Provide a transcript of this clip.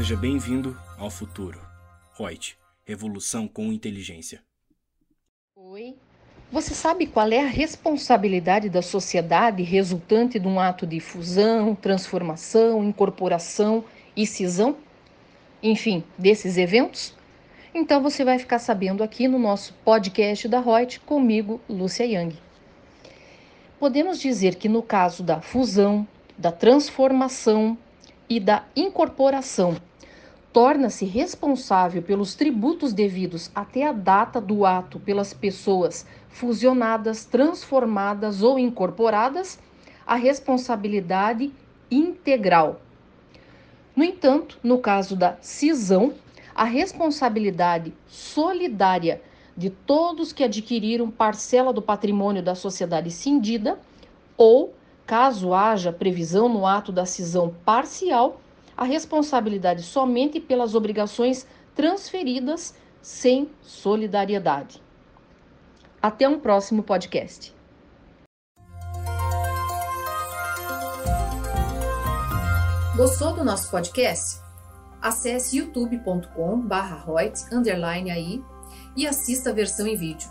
Seja bem-vindo ao futuro. Reut, revolução com inteligência. Oi. Você sabe qual é a responsabilidade da sociedade resultante de um ato de fusão, transformação, incorporação e cisão? Enfim, desses eventos? Então você vai ficar sabendo aqui no nosso podcast da Reut comigo, Lúcia Yang. Podemos dizer que no caso da fusão, da transformação e da incorporação, torna-se responsável pelos tributos devidos até a data do ato pelas pessoas fusionadas, transformadas ou incorporadas, a responsabilidade integral. No entanto, no caso da cisão, a responsabilidade solidária de todos que adquiriram parcela do patrimônio da sociedade cindida ou, caso haja previsão no ato da cisão parcial, a responsabilidade somente pelas obrigações transferidas sem solidariedade. Até um próximo podcast. Gostou do nosso podcast? Acesse youtube.com/royts_aí e assista a versão em vídeo.